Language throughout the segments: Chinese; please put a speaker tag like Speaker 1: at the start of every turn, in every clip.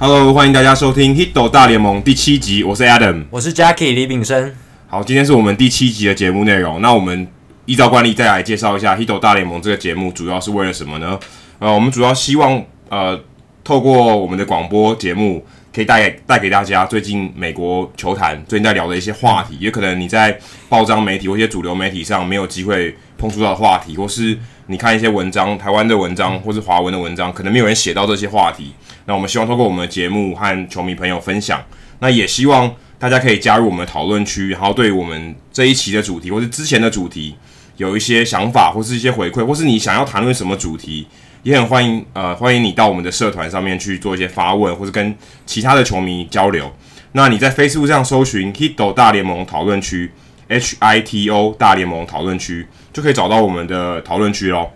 Speaker 1: Hello，欢迎大家收听《Hito 大联盟》第七集，我是 Adam，
Speaker 2: 我是 Jackie 李炳生。
Speaker 1: 好，今天是我们第七集的节目内容。那我们依照惯例再来介绍一下《Hito 大联盟》这个节目主要是为了什么呢？呃，我们主要希望呃透过我们的广播节目，可以带带给大家最近美国球坛最近在聊的一些话题，也可能你在报章媒体或一些主流媒体上没有机会碰触到的话题，或是你看一些文章，台湾的文章或是华文的文章，可能没有人写到这些话题。那我们希望透过我们的节目和球迷朋友分享，那也希望大家可以加入我们的讨论区，然后对我们这一期的主题或是之前的主题有一些想法或是一些回馈，或是你想要谈论什么主题，也很欢迎呃欢迎你到我们的社团上面去做一些发问，或是跟其他的球迷交流。那你在 Facebook 上搜寻 Hito 大联盟讨论区 H I T O 大联盟讨论区，就可以找到我们的讨论区喽。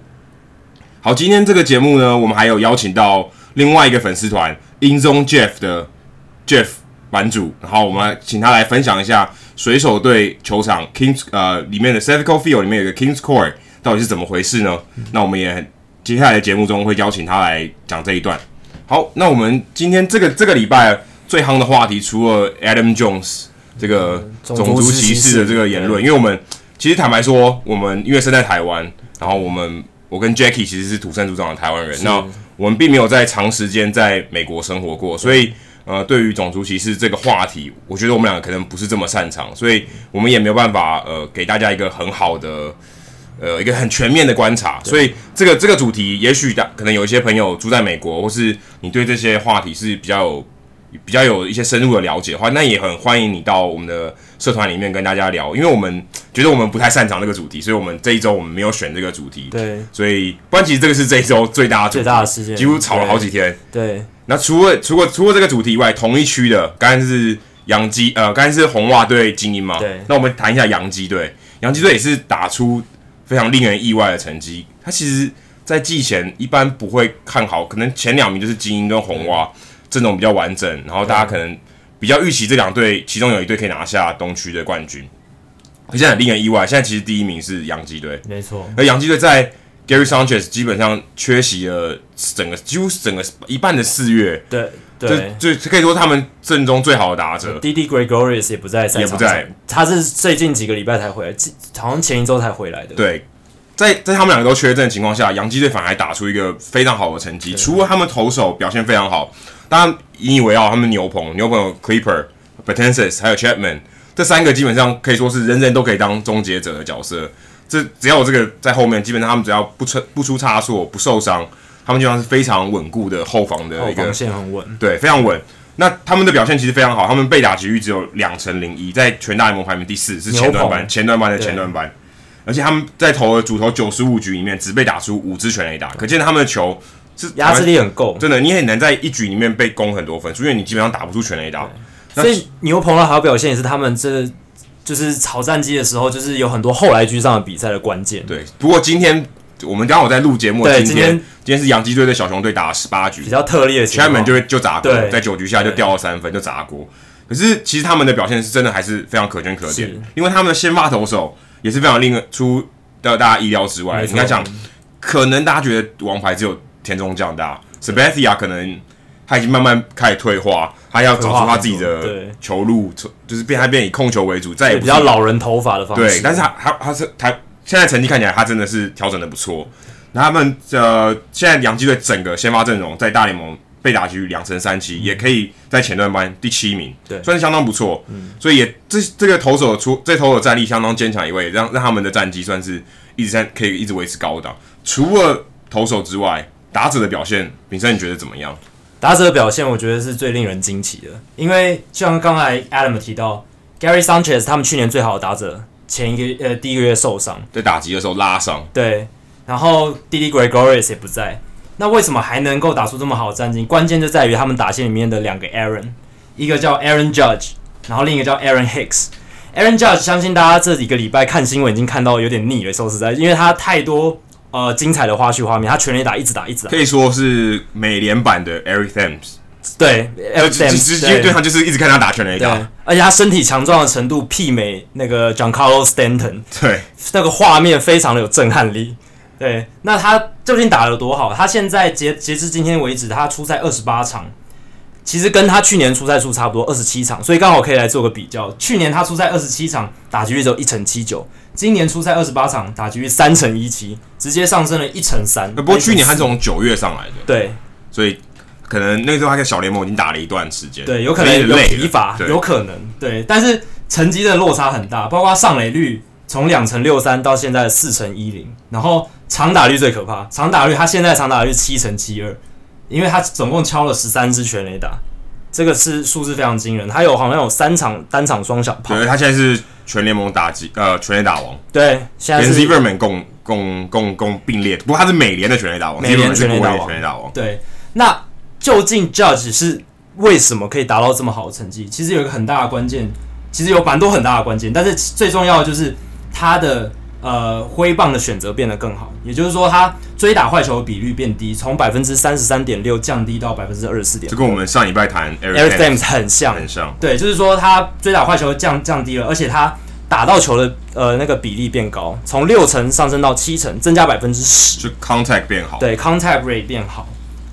Speaker 1: 好，今天这个节目呢，我们还有邀请到。另外一个粉丝团 InZone Jeff 的 Jeff 版主，然后我们来请他来分享一下水手队球场 Kings 呃里面的 Citico Field 里面有个 Kings Court 到底是怎么回事呢？那我们也很接下来的节目中会邀请他来讲这一段。好，那我们今天这个这个礼拜最夯的话题，除了 Adam Jones 这个种族歧视的这个言论，因为我们其实坦白说，我们因为生在台湾，然后我们我跟 Jackie 其实是土生土长的台湾人，那。我们并没有在长时间在美国生活过，所以呃，对于种族歧视这个话题，我觉得我们两个可能不是这么擅长，所以我们也没有办法呃给大家一个很好的呃一个很全面的观察。所以这个这个主题，也许大可能有一些朋友住在美国，或是你对这些话题是比较有比较有一些深入的了解的话，那也很欢迎你到我们的。社团里面跟大家聊，因为我们觉得我们不太擅长这个主题，所以我们这一周我们没有选这个主题。
Speaker 2: 对，
Speaker 1: 所以不然其实这个是这一周最大的
Speaker 2: 最大的事件，
Speaker 1: 几乎吵了好几天。
Speaker 2: 对，对
Speaker 1: 那除了除了除了这个主题以外，同一区的刚才是洋基，呃，刚才是红袜队精英嘛。
Speaker 2: 对。
Speaker 1: 那我们谈一下洋基队，洋基队也是打出非常令人意外的成绩。他其实，在季前一般不会看好，可能前两名就是精英跟红袜阵容比较完整，然后大家可能。比较预期这两队，其中有一队可以拿下东区的冠军。可现在很令人意外，现在其实第一名是洋基队，
Speaker 2: 没错。
Speaker 1: 而洋基队在 Gary Sanchez 基本上缺席了整个几乎整个一半的四月，
Speaker 2: 对对，
Speaker 1: 就可以说他们阵中最好的打者。
Speaker 2: Didi Gregorius 也不在，
Speaker 1: 也不在，
Speaker 2: 他是最近几个礼拜才回来，好像前一周才回来的。
Speaker 1: 对，在在他们两个都缺阵的情况下，洋基队反而还打出一个非常好的成绩，除了他们投手表现非常好。当然引以为傲，他们牛棚牛棚有 Clipper、Betances 还有 Chapman，这三个基本上可以说是人人都可以当终结者的角色。这只要我这个在后面，基本上他们只要不出不出差错、不受伤，他们基本上是非常稳固的后防的一个
Speaker 2: 后防线很稳，
Speaker 1: 对，非常稳。那他们的表现其实非常好，他们被打击率只有两成零一，在全大联盟排名第四，是前段班前段班的前段班。而且他们在投的主投九十五局里面，只被打出五支全垒打，可见他们的球
Speaker 2: 是。压制力很够，
Speaker 1: 真的，你很难在一局里面被攻很多分，所以你基本上打不出全垒打。
Speaker 2: 所以牛棚的好表现也是他们这就是炒战绩的时候，就是有很多后来居上的比赛的关键。
Speaker 1: 对，不过今天我们刚好在录节目，今天今天是洋基队对小熊队打了十八局，
Speaker 2: 比较特例的情况
Speaker 1: ，Chapman 就就砸锅，在九局下就掉了三分就砸锅。可是其实他们的表现是真的还是非常可圈可点，因为他们的先发投手也是非常令人出到大家意料之外。你看，讲可能大家觉得王牌只有。田中将大，Sabathia 可能他已经慢慢开始退化，他要找出他自己的球路，就是变他变以控球为主，再也不
Speaker 2: 比较老人头发的方式。
Speaker 1: 对，但是他他他是他现在成绩看起来他真的是调整的不错。那他们呃现在洋基队整个先发阵容在大联盟被打局两成三七，也可以在前段班第七名，对，算是相当不错。嗯，所以也这这个投手出这投手战力相当坚强一位，让让他们的战绩算是一直在可以一直维持高档。除了投手之外。打者的表现，炳生你觉得怎么样？
Speaker 2: 打者的表现，我觉得是最令人惊奇的，因为像刚才 Adam 提到，Gary Sanchez 他们去年最好的打者，前一个呃第一个月受伤，
Speaker 1: 在打击的时候拉伤，
Speaker 2: 对，然后 Didi Gregorius 也不在，那为什么还能够打出这么好的战绩？关键就在于他们打线里面的两个 Aaron，一个叫 Aaron Judge，然后另一个叫 Aaron Hicks。Aaron Judge 相信大家这几个礼拜看新闻已经看到有点腻了，说实在，因为他太多。呃，精彩的花絮画面，他全垒打一直打一直打，
Speaker 1: 可以说是美联版的 Eric Thames。
Speaker 2: 对，Eric Thames
Speaker 1: 直接对他就是一直看他打拳的一个，
Speaker 2: 而且他身体强壮的程度媲美那个 Giancarlo Stanton。
Speaker 1: 对，
Speaker 2: 那个画面非常的有震撼力。对，那他究竟打得有多好？他现在截截至今天为止，他出赛二十八场，其实跟他去年出赛数差不多，二十七场，所以刚好可以来做个比较。去年他出赛二十七场，打击率只有一成七九，今年出赛二十八场，打击率三成一七，直接上升了一成三。
Speaker 1: 不过去年他是从九月上来的，
Speaker 2: 对，
Speaker 1: 所以可能那时候他在小联盟已经打了一段时间，
Speaker 2: 对，有可能有疲乏，有可能，对，但是成绩的落差很大，包括上垒率从两成六三到现在的四成一零，然后长打率最可怕，长打率他现在长打率七成七二。因为他总共敲了十三支全垒打，这个是数字非常惊人。他有好像有三场单场双响炮。
Speaker 1: 对，他现在是全联盟打击呃全垒打王。
Speaker 2: 对，现在是。
Speaker 1: 跟 Zimmerman 共共共共并列，不过他是美联的全垒打王。
Speaker 2: 美联全垒打王。
Speaker 1: 全垒打王。
Speaker 2: 对，那究竟 Judge 是为什么可以达到这么好的成绩？其实有一个很大的关键，其实有蛮多很大的关键，但是最重要的就是他的。呃，挥棒的选择变得更好，也就是说，他追打坏球的比率变低，从百分之三十三点六降低到百分之二十四点。
Speaker 1: 这跟我们上礼拜谈
Speaker 2: Eric Thames 很像，
Speaker 1: 很像。
Speaker 2: 对，就是说他追打坏球降降低了，而且他打到球的呃那个比例变高，从六成上升到七成，增加百分之十。
Speaker 1: 就 contact 变好。
Speaker 2: 对，contact rate 变好。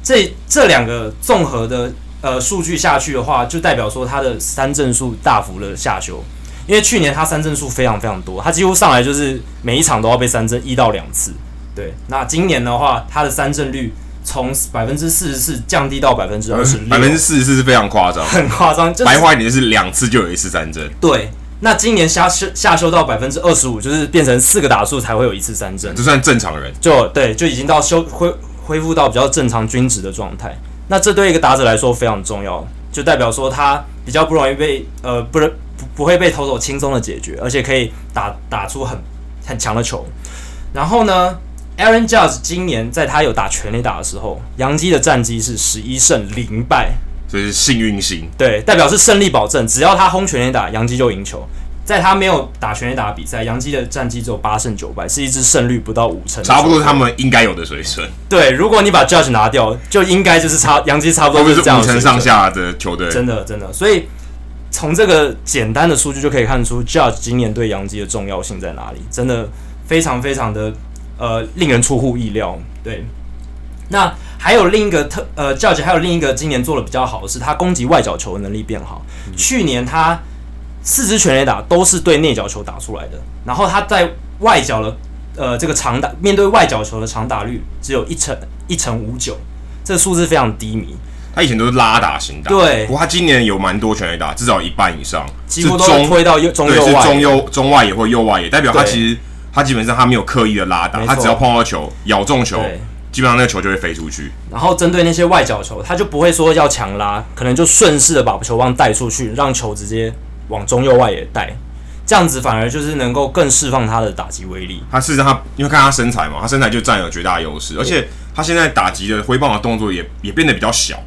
Speaker 2: 这这两个综合的呃数据下去的话，就代表说他的三振数大幅的下修。因为去年他三振数非常非常多，他几乎上来就是每一场都要被三振一到两次。对，那今年的话，他的三振率从百分之四十四降低到百分之二十六，
Speaker 1: 百分之四十四是非常夸张，
Speaker 2: 很夸张。就是、
Speaker 1: 白话一点是两次就有一次三振。
Speaker 2: 对，那今年下修下修到百分之二十五，就是变成四个打数才会有一次三振，
Speaker 1: 这算正常人。
Speaker 2: 就对，就已经到修恢恢复到比较正常均值的状态。那这对一个打者来说非常重要，就代表说他比较不容易被呃不能。不不会被投手轻松的解决，而且可以打打出很很强的球。然后呢，Aaron Judge 今年在他有打全垒打的时候，杨基的战绩是十一胜零败，
Speaker 1: 所以是幸运星。
Speaker 2: 对，代表是胜利保证，只要他轰全垒打，杨基就赢球。在他没有打全垒打的比赛，杨基的战绩只有八胜九败，是一支胜率不到五成，
Speaker 1: 差不多他们应该有的水准。
Speaker 2: 对，如果你把 Judge 拿掉，就应该就是差杨基差不多就是这样五成
Speaker 1: 上下的球队。
Speaker 2: 真的真的，所以。从这个简单的数据就可以看出，Judge 今年对杨基的重要性在哪里？真的非常非常的呃令人出乎意料。对，那还有另一个特呃，Judge 还有另一个今年做的比较好的是，他攻击外角球的能力变好。嗯、去年他四支全垒打都是对内角球打出来的，然后他在外角的呃这个长打面对外角球的长打率只有一成一成五九，这个数字非常低迷。
Speaker 1: 他以前都是拉打型打，
Speaker 2: 对。
Speaker 1: 不过他今年有蛮多全垒打，至少一半以上，
Speaker 2: 几乎都推到右中右外，
Speaker 1: 是中右中外野或右外野，代表他其实他基本上他没有刻意的拉打，他只要碰到球咬中球，基本上那个球就会飞出去。
Speaker 2: 然后针对那些外角球，他就不会说要强拉，可能就顺势的把球棒带出去，让球直接往中右外野带，这样子反而就是能够更释放他的打击威力。
Speaker 1: 他事实上他因为看他身材嘛，他身材就占有绝大优势，而且他现在打击的挥棒的动作也也变得比较小。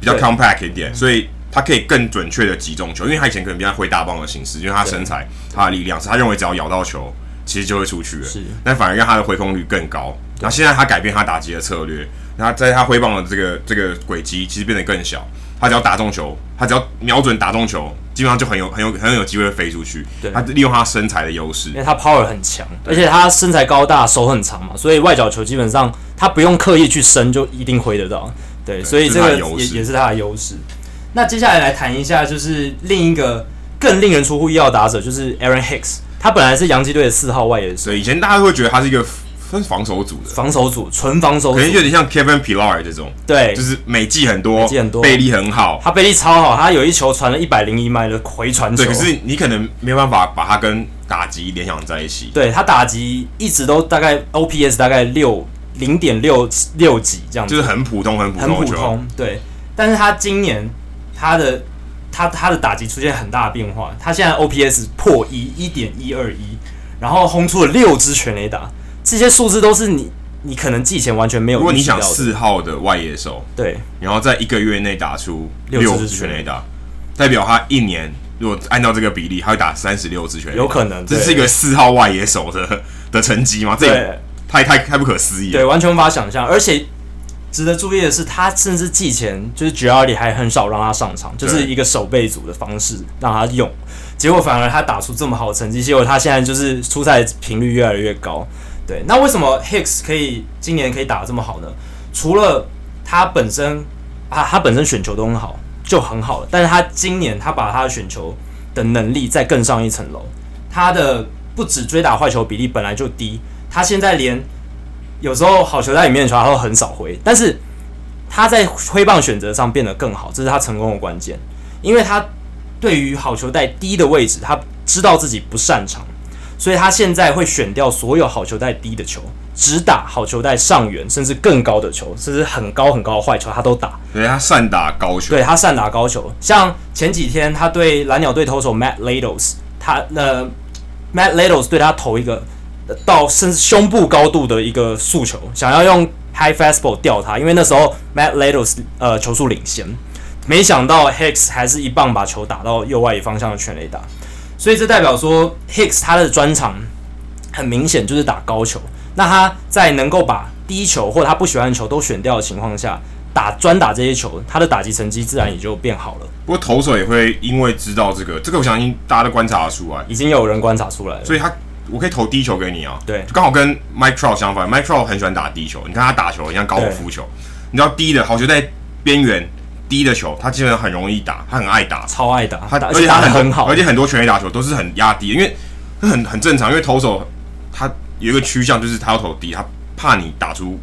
Speaker 1: 比较 compact 一点，所以他可以更准确的击中球，因为他以前可能比较挥大棒的形式，因为他身材、他的力量是他认为只要咬到球，其实就会出去了。是，那反而让他的回空率更高。那现在他改变他打击的策略，那在他挥棒的这个这个轨迹其实变得更小。他只要打中球，他只要瞄准打中球，基本上就很有很有很有机会飞出去。对，他利用他身材的优势，
Speaker 2: 因为他 power 很强，而且他身材高大，手很长嘛，所以外角球基本上他不用刻意去伸，就一定挥得到。对，所以这个也也是他的优势。那接下来来谈一下，就是另一个更令人出乎意料的打者，就是 Aaron Hicks。他本来是洋基队的四号外野手，
Speaker 1: 所以以前大家会觉得他是一个分防守组的
Speaker 2: 防守组，纯防守组，
Speaker 1: 可能有点像 Kevin Pillar 这种。
Speaker 2: 对，
Speaker 1: 就是美技很多，
Speaker 2: 美技很多，
Speaker 1: 臂力很好。
Speaker 2: 他背力超好，他有一球传了一百零一迈的回传球。
Speaker 1: 对，可是你可能没有办法把他跟打击联想在一起。
Speaker 2: 对，他打击一直都大概 OPS 大概六。零点六六几这样子，
Speaker 1: 就是很普通，很普通，
Speaker 2: 很普通。对，但是他今年他的他他的打击出现很大的变化，他现在 OPS 破一，一点一二一，然后轰出了六支全垒打，这些数字都是你你可能季前完全没有。
Speaker 1: 如果你想四号的外野手，
Speaker 2: 对，
Speaker 1: 然后在一个月内打出六支全垒打，代表他一年如果按照这个比例，他会打三十六支全垒打，
Speaker 2: 有可能，
Speaker 1: 这是一个四号外野手的 的成绩吗？
Speaker 2: 对。
Speaker 1: 太太太不可思议了，
Speaker 2: 对，完全无法想象。而且值得注意的是，他甚至季前就是 Girardi 还很少让他上场，就是一个守备组的方式让他用，结果反而他打出这么好的成绩，结果他现在就是出赛频率越来越高。对，那为什么 Hicks 可以今年可以打得这么好呢？除了他本身啊，他本身选球都很好，就很好了。但是他今年他把他的选球的能力再更上一层楼，他的不止追打坏球比例本来就低，他现在连有时候好球带里面的球他都很少挥，但是他在挥棒选择上变得更好，这是他成功的关键，因为他对于好球带低的位置，他知道自己不擅长，所以他现在会选掉所有好球带低的球。只打好球带上缘，甚至更高的球，甚至很高很高的坏球，他都打。
Speaker 1: 对，他善打高球。
Speaker 2: 对，他善打高球。像前几天他对蓝鸟队投手 Matt Latos，他呃 Matt Latos 对他投一个到甚至胸部高度的一个速球，想要用 High Fastball 吊他，因为那时候 Matt Latos 呃球速领先，没想到 Hicks 还是一棒把球打到右外野方向的全垒打，所以这代表说 Hicks 他的专长很明显就是打高球。那他在能够把低球或者他不喜欢的球都选掉的情况下，打专打这些球，他的打击成绩自然也就变好了。
Speaker 1: 不过投手也会因为知道这个，这个我相信大家都观察得出来，
Speaker 2: 已经有人观察出来了。
Speaker 1: 所以他我可以投低球给你啊，
Speaker 2: 对，
Speaker 1: 刚好跟 Mike Trout 相反，Mike Trout 很喜欢打低球。你看他打球，像高尔夫球，你知道低的好球在边缘低的球，他基本上很容易打，他很爱打，
Speaker 2: 超爱打，他打
Speaker 1: 而且他
Speaker 2: 打得很好，
Speaker 1: 而且很多全垒打球都是很压低，因为很很正常，因为投手他。有一个趋向就是他要投低，他怕你打出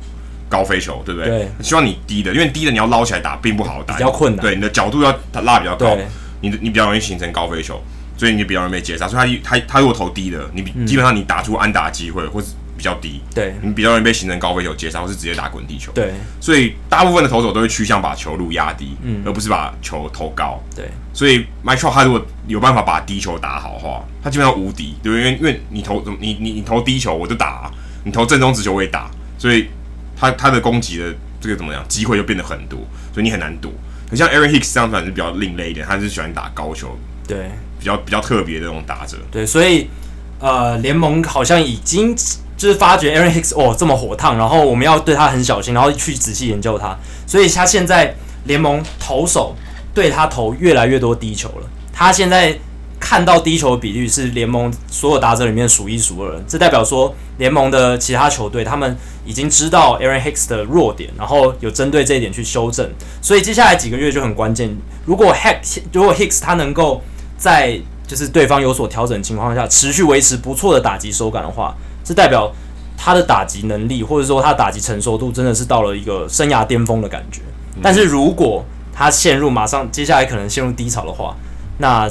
Speaker 1: 高飞球，对不对？
Speaker 2: 对。
Speaker 1: 希望你低的，因为低的你要捞起来打并不好打，
Speaker 2: 比较困难。
Speaker 1: 对，你的角度要拉比较高，你的你比较容易形成高飞球，所以你比较容易被截杀。所以他他他如果投低的，你基本上你打出安打机会或是比较低，
Speaker 2: 对，
Speaker 1: 你比较容易被形成高飞球接杀，或是直接打滚地球。
Speaker 2: 对。
Speaker 1: 所以大部分的投手都会趋向把球路压低，
Speaker 2: 嗯，
Speaker 1: 而不是把球投高。
Speaker 2: 对。
Speaker 1: 所以 Mike Trout 他如果有办法把低球打好的话，他基本上无敌，对不对？因为因为你投你你你投低球，我就打啊。你投正中直球我也打，所以他他的攻击的这个怎么样，机会就变得很多，所以你很难躲。很像 Aaron Hicks 这样反正是比较另类一点，他是喜欢打高球，
Speaker 2: 对，
Speaker 1: 比较比较特别的那种打者。
Speaker 2: 对，所以呃，联盟好像已经就是发觉 Aaron Hicks 哦这么火烫，然后我们要对他很小心，然后去仔细研究他，所以他现在联盟投手对他投越来越多低球了，他现在。看到低球的比率是联盟所有打者里面数一数二，这代表说联盟的其他球队他们已经知道 Aaron Hicks 的弱点，然后有针对这一点去修正。所以接下来几个月就很关键。如果 Hicks 如果 Hicks 他能够在就是对方有所调整的情况下持续维持不错的打击手感的话，这代表他的打击能力或者说他打击成熟度真的是到了一个生涯巅峰的感觉。但是如果他陷入马上接下来可能陷入低潮的话，那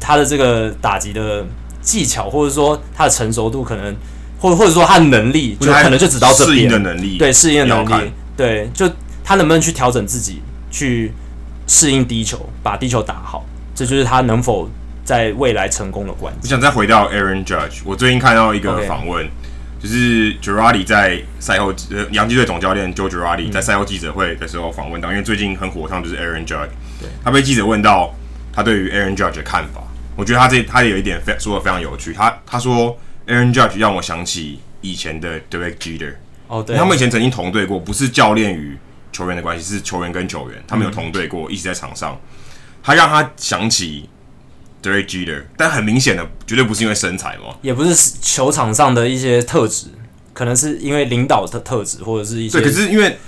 Speaker 2: 他的这个打击的技巧，或者说他的成熟度，可能，或或者说他的能力，就可能就只到这边。
Speaker 1: 适应的能力，
Speaker 2: 对，适应的能力，对，就他能不能去调整自己，去适应低球，把地球打好，这就是他能否在未来成功的关键。
Speaker 1: 我想再回到 Aaron Judge，我最近看到一个访问.就是 Girardi 在赛后，呃，洋基队总教练 Joe Girardi 在赛后记者会的时候访问到，因为最近很火烫，就是 Aaron Judge，对，他被记者问到他对于 Aaron Judge 的看法。我觉得他这他也有一点非说的非常有趣，他他说 Aaron Judge 让我想起以前的 Derek Jeter，
Speaker 2: 哦对，
Speaker 1: 他们以前曾经同队过，不是教练与球员的关系，是球员跟球员，他们有同队过，一直在场上。他让他想起 Derek Jeter，但很明显的绝对不是因为身材嘛，
Speaker 2: 也不是球场上的一些特质，可能是因为领导的特质或者是一些。
Speaker 1: 对，可是因为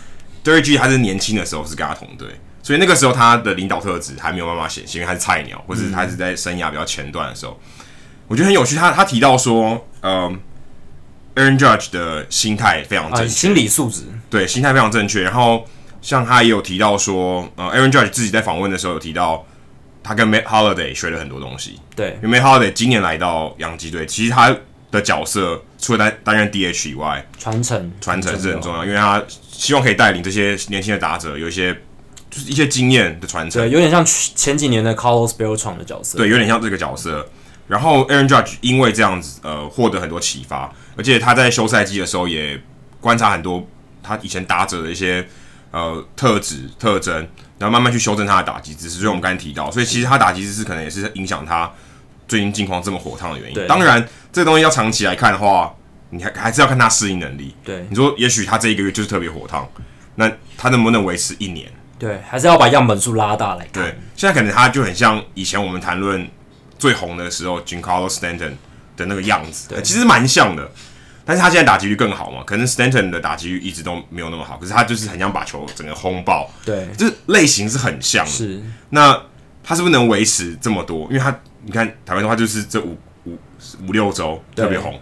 Speaker 1: Derek Jeter 他是年轻的时候是跟他同队。所以那个时候他的领导特质还没有办法显现，因为他是菜鸟，或者他是在生涯比较前段的时候。嗯、我觉得很有趣，他他提到说，呃，Aaron Judge 的心态非常正
Speaker 2: 心理素质
Speaker 1: 对，心态非常正确。然后像他也有提到说，呃，Aaron Judge 自己在访问的时候有提到，他跟 Matt Holliday 学了很多东西。
Speaker 2: 对，
Speaker 1: 因为 Matt Holliday 今年来到洋基队，其实他的角色除了担担任 DH 以外，
Speaker 2: 传承
Speaker 1: 传承是很重要，因为他希望可以带领这些年轻的打者有一些。就是一些经验的传承，
Speaker 2: 对，有点像前几年的 Carlos Beltran 的角色，
Speaker 1: 对，有点像这个角色。然后 Aaron Judge 因为这样子，呃，获得很多启发，而且他在休赛季的时候也观察很多他以前打者的一些呃特质特征，然后慢慢去修正他的打击姿势。所以我们刚才提到，所以其实他打击姿势可能也是影响他最近近况这么火烫的原因。对当然，这个东西要长期来看的话，你还还是要看他适应能力。
Speaker 2: 对，
Speaker 1: 你说也许他这一个月就是特别火烫，那他能不能维持一年？
Speaker 2: 对，还是要把样本数拉大来看。
Speaker 1: 对，现在可能他就很像以前我们谈论最红的时候，Giancarlo Stanton 的那个样子，对，其实蛮像的。但是他现在打击率更好嘛？可能 Stanton 的打击率一直都没有那么好，可是他就是很想把球整个轰爆。
Speaker 2: 对，
Speaker 1: 就是类型是很像的。
Speaker 2: 是，
Speaker 1: 那他是不是能维持这么多？因为他你看台湾的话，就是这五五五六周特别红，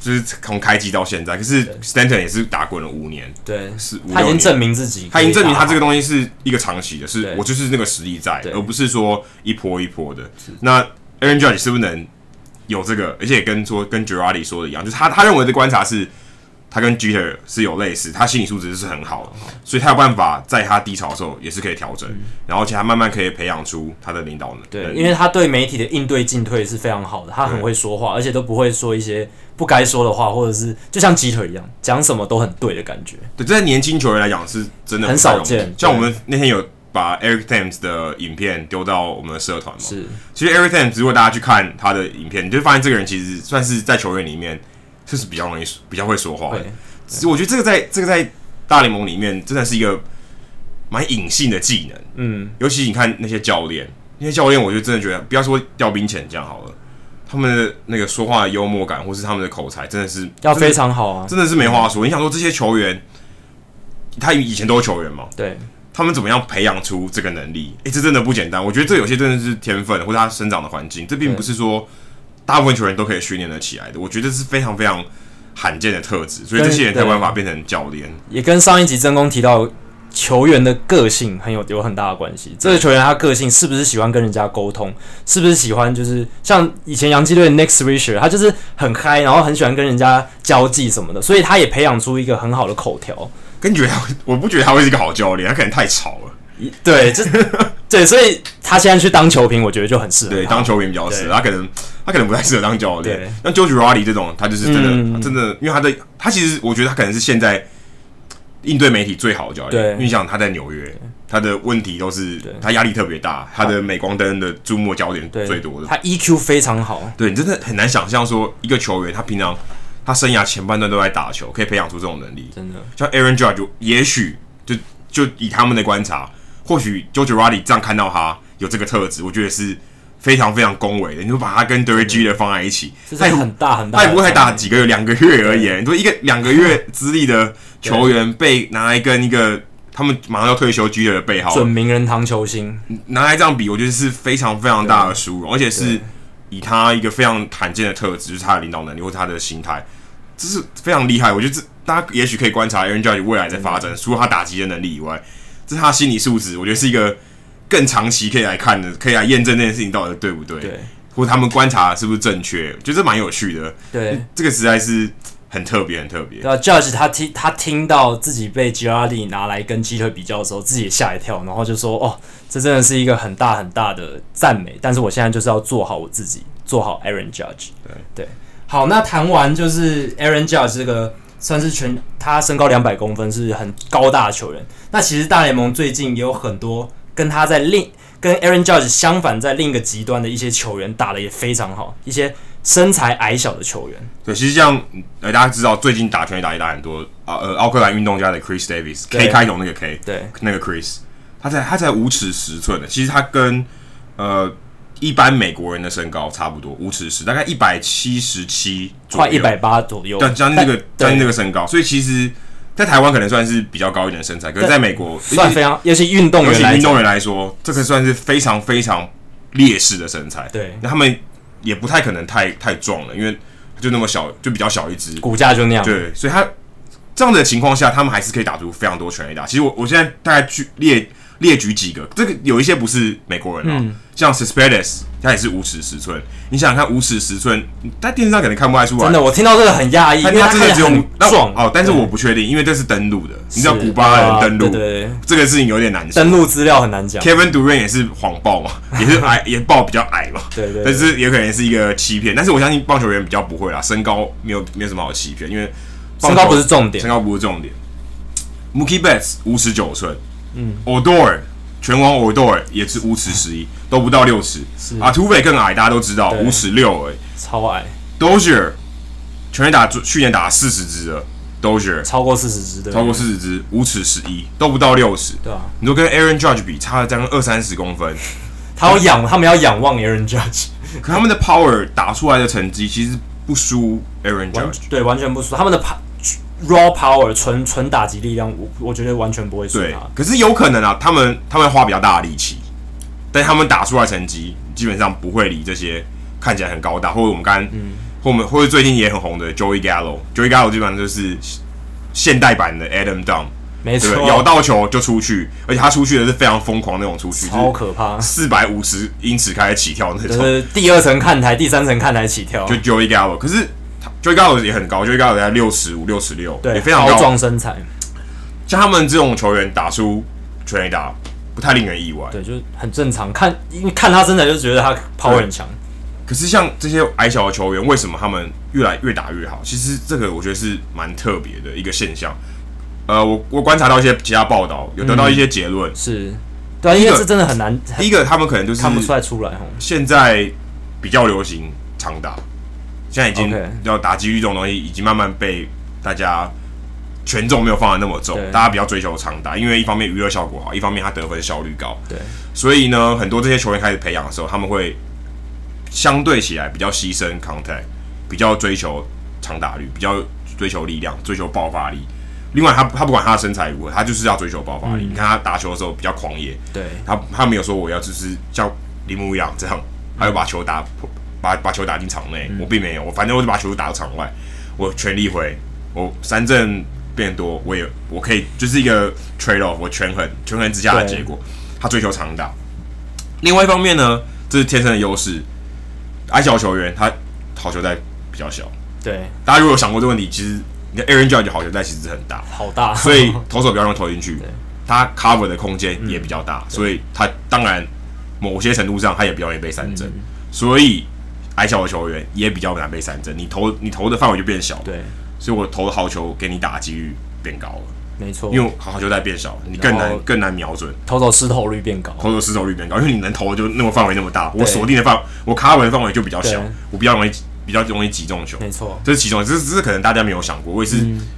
Speaker 1: 就是从开机到现在。可是 Stanton 也是打滚了五年，
Speaker 2: 对，
Speaker 1: 是
Speaker 2: 他已经证明自己，
Speaker 1: 他已经证明他这个东西是一个长期的，是我就是那个实力在，
Speaker 2: 对
Speaker 1: 而不是说一波一波的。那 Aaron Judge 是不是能？有这个，而且也跟说跟 Girardi 说的一样，就是他他认为的观察是，他跟 Jeter 是有类似，他心理素质是很好的，所以他有办法在他低潮的时候也是可以调整，嗯、然后而且他慢慢可以培养出他的领导能力。
Speaker 2: 对，因为他对媒体的应对进退是非常好的，他很会说话，而且都不会说一些不该说的话，或者是就像 Jeter 一样，讲什么都很对的感觉。
Speaker 1: 对，这在年轻球员来讲是真的
Speaker 2: 很少见。
Speaker 1: 像我们那天有。把 Eric Thames 的影片丢到我们的社团嘛？
Speaker 2: 是，
Speaker 1: 其实 Eric Thames 如果大家去看他的影片，你就发现这个人其实算是在球员里面就是比较容易、比较会说话的。其实我觉得这个在这个在大联盟里面真的是一个蛮隐性的技能。嗯，尤其你看那些教练，那些教练，我就真的觉得，不要说调兵遣将好了，他们的那个说话的幽默感，或是他们的口才，真的是
Speaker 2: 要非常好啊，
Speaker 1: 真的是没话说。你想说这些球员，他以前都是球员嘛？
Speaker 2: 对。
Speaker 1: 他们怎么样培养出这个能力？诶、欸，这真的不简单。我觉得这有些真的是天分，或者他生长的环境，这并不是说大部分球员都可以训练得起来的。我觉得是非常非常罕见的特质，所以这些人才有办法变成教练。
Speaker 2: 也跟上一集曾公提到球员的个性很有有很大的关系。这个球员他个性是不是喜欢跟人家沟通？是不是喜欢就是像以前洋基队的 Nick Swisher，他就是很嗨，然后很喜欢跟人家交际什么的，所以他也培养出一个很好的口条。
Speaker 1: 跟觉得我不觉得他会是一个好教练，他可能太吵了。
Speaker 2: 对，这 对，所以他现在去当球评，我觉得就很适合。
Speaker 1: 对，当球评比较适合。他可能他可能不太适合当教练。像 Joe Girardi 这种，他就是真的，嗯、真的，因为他的他其实我觉得他可能是现在应对媒体最好的教练。对，因为想他在纽约，他的问题都是他压力特别大，他的镁光灯的注目焦点最多的。
Speaker 2: 他 EQ 非常好。
Speaker 1: 对，你真的很难想象说一个球员他平常。他生涯前半段都在打球，可以培养出这种能力。
Speaker 2: 真的，
Speaker 1: 像 Aaron Judge，也许就就以他们的观察，或许 Joe Girardi 这样看到他有这个特质，我觉得是非常非常恭维的。你就把他跟 Derek Jeter 放在一起，
Speaker 2: 他也很大很大，
Speaker 1: 他也不会才打几个月，两个月而言。你说一个两个月资历的球员被拿来跟一个他们马上要退休 Jeter 的背号
Speaker 2: 准名人堂球星
Speaker 1: 拿来这样比，我觉得是非常非常大的殊荣，而且是。以他一个非常罕见的特质，就是他的领导能力或他的心态，这是非常厉害。我觉得这大家也许可以观察 Aaron Judge 未来的发展，除了他打击的能力以外，这是他心理素质。我觉得是一个更长期可以来看的，可以来验证这件事情到底对不对，
Speaker 2: 对，
Speaker 1: 或者他们观察是不是正确，我觉得这蛮有趣的。
Speaker 2: 对，
Speaker 1: 这个实在是。很特别，很特别。
Speaker 2: 对啊，Judge 他听他听到自己被 Girardi 拿来跟 Jeter 比较的时候，自己也吓一跳，然后就说：“哦，这真的是一个很大很大的赞美。”但是我现在就是要做好我自己，做好 Aaron Judge。
Speaker 1: 对
Speaker 2: 对，好，那谈完就是 Aaron Judge 这个算是全他身高两百公分，是很高大的球员。那其实大联盟最近也有很多跟他在另跟 Aaron Judge 相反，在另一个极端的一些球员打的也非常好，一些。身材矮小的球员，
Speaker 1: 对，其实像，呃，大家知道最近打拳也打一打很多啊，呃，奥克兰运动家的 Chris Davis，K 开头那个 K，
Speaker 2: 对，
Speaker 1: 那个 Chris，他在他在五尺十寸的，其实他跟呃一般美国人的身高差不多，五尺十，大概一百七十七，
Speaker 2: 快一百八左右，
Speaker 1: 对，将近那个将近那个身高，所以其实，在台湾可能算是比较高一点的身材，可是在美国
Speaker 2: 算非常，尤其运动员，
Speaker 1: 尤其运动员来说，这个算是非常非常劣势的身材，
Speaker 2: 对，
Speaker 1: 那他们。也不太可能太太壮了，因为就那么小，就比较小一只，
Speaker 2: 骨架就那样。
Speaker 1: 对，所以他这样的情况下，他们还是可以打出非常多全垒打。其实我我现在大概去列列举几个，这个有一些不是美国人啊，嗯、像 Suspedes，他也是五尺十寸。你想想看，五尺十寸，在电视上可能看不太出来。
Speaker 2: 真的，我听到这个很讶异，因为他真的只有壮
Speaker 1: 哦，但是我不确定，因为这是登录的，你知道古巴人登录，
Speaker 2: 对对，
Speaker 1: 这个事情有点难说。
Speaker 2: 登录资料很难讲。
Speaker 1: Kevin Durant 也是谎报嘛，也是矮，也报比较矮嘛，
Speaker 2: 对对。
Speaker 1: 但是也可能是一个欺骗，但是我相信棒球员比较不会啦，身高没有没有什么好欺骗，因为
Speaker 2: 身高不是重点，
Speaker 1: 身高不是重点。Mookie Betts 五尺九寸，嗯，Odor。拳王 Odor 也是五尺十一，都不到六尺。啊，土匪更矮，大家都知道，五尺六哎，
Speaker 2: 超矮。
Speaker 1: Dozier 全垒打去年打四十支了，Dozier
Speaker 2: 超过四十支的，
Speaker 1: 超过四十支，五尺十一，都不到六十。
Speaker 2: 对啊，
Speaker 1: 你说跟 Aaron Judge 比，差了将近二三十公分。
Speaker 2: 他要仰，他们要仰望 Aaron Judge，
Speaker 1: 可他们的 power 打出来的成绩其实。不输 Aaron Judge，
Speaker 2: 对，完全不输。他们的 raw power 纯纯打击力量，我我觉得完全不会输他。
Speaker 1: 可是有可能啊，他们他们花比较大的力气，但他们打出来成绩基本上不会离这些看起来很高大，或者我们刚刚，嗯、或我们或者最近也很红的 Joey Gallo，Joey Gallo 基本上就是现代版的 Adam Dunn。
Speaker 2: 没错，
Speaker 1: 咬到球就出去，而且他出去的是非常疯狂那种出去，
Speaker 2: 超可怕，
Speaker 1: 四百五十英尺开始起跳那种。
Speaker 2: 就是第二层看台，第三层看台起跳。
Speaker 1: 就 Joey Gallo，可是 Joey Gallo 也很高，Joey Gallo 在六十五、六十六，对，也非常高
Speaker 2: 壮身材。
Speaker 1: 像他们这种球员打出全垒打，不太令人意外。
Speaker 2: 对，就是很正常。看，因为看他身材就觉得他 power 很强。
Speaker 1: 可是像这些矮小的球员，为什么他们越来越打越好？其实这个我觉得是蛮特别的一个现象。呃，我我观察到一些其他报道，有得到一些结论，
Speaker 2: 嗯，是，对，因为这真的很难。
Speaker 1: 第一个，他们可能就是
Speaker 2: 看不出来出来。
Speaker 1: 现在比较流行长打，现在已经要打击率这种东西，已经慢慢被大家权重没有放的那么重，大家比较追求长打，因为一方面娱乐效果好，一方面他得分效率高。
Speaker 2: 对，
Speaker 1: 所以呢，很多这些球员开始培养的时候，他们会相对起来比较牺牲 contact，比较追求长打率，比较追求力量，追求爆发力。另外他，他他不管他的身材如何，他就是要追求爆发力。嗯、你看他打球的时候比较狂野，
Speaker 2: 对，
Speaker 1: 他他没有说我要就是像铃木一样这样，还有把球打把把球打进场内，嗯、我并没有，我反正我就把球打到场外，我全力回，我三振变多，我也我可以就是一个 trade off，我权衡权衡之下的结果，他追求长打。另外一方面呢，这是天生的优势，矮小球员他好球带比较小，
Speaker 2: 对，
Speaker 1: 大家如果有想过这个问题，其实。你的 Aaron Judge 好球带其实很大，
Speaker 2: 好大，
Speaker 1: 所以投手比较容易投进去，他 cover 的空间也比较大，所以他当然某些程度上他也比较容易被三振，所以矮小的球员也比较难被三振，你投你投的范围就变小了，
Speaker 2: 对，
Speaker 1: 所以我投的好球给你打的几率变高了，
Speaker 2: 没错，
Speaker 1: 因为好球在变小，你更难更难瞄准，
Speaker 2: 投手失投率变高，
Speaker 1: 投手失投率变高，因为你能投的就那么范围那么大，我锁定的范我 cover 的范围就比较小，我比较容易。比较容易击中球，
Speaker 2: 没错，
Speaker 1: 这是其中，这是这是可能大家没有想过。我也是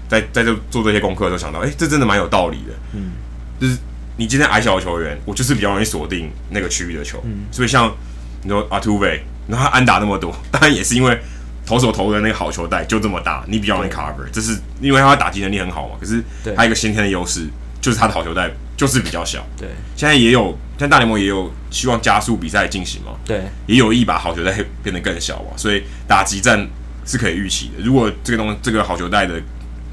Speaker 1: 在在这做这些功课的时候想到，哎、欸，这真的蛮有道理的。嗯，就是你今天矮小的球员，我就是比较容易锁定那个区域的球。嗯，所以像你说 Altuve，然后他安打那么多，当然也是因为投手投的那个好球带就这么大，你比较容易 cover。这是因为他打击能力很好嘛。可是他有一个先天的优势，就是他的好球带就是比较小。
Speaker 2: 对，
Speaker 1: 现在也有。像大联盟也有希望加速比赛进行嘛？
Speaker 2: 对，
Speaker 1: 也有意把好球带变得更小嘛，所以打击战是可以预期的。如果这个东西这个好球带的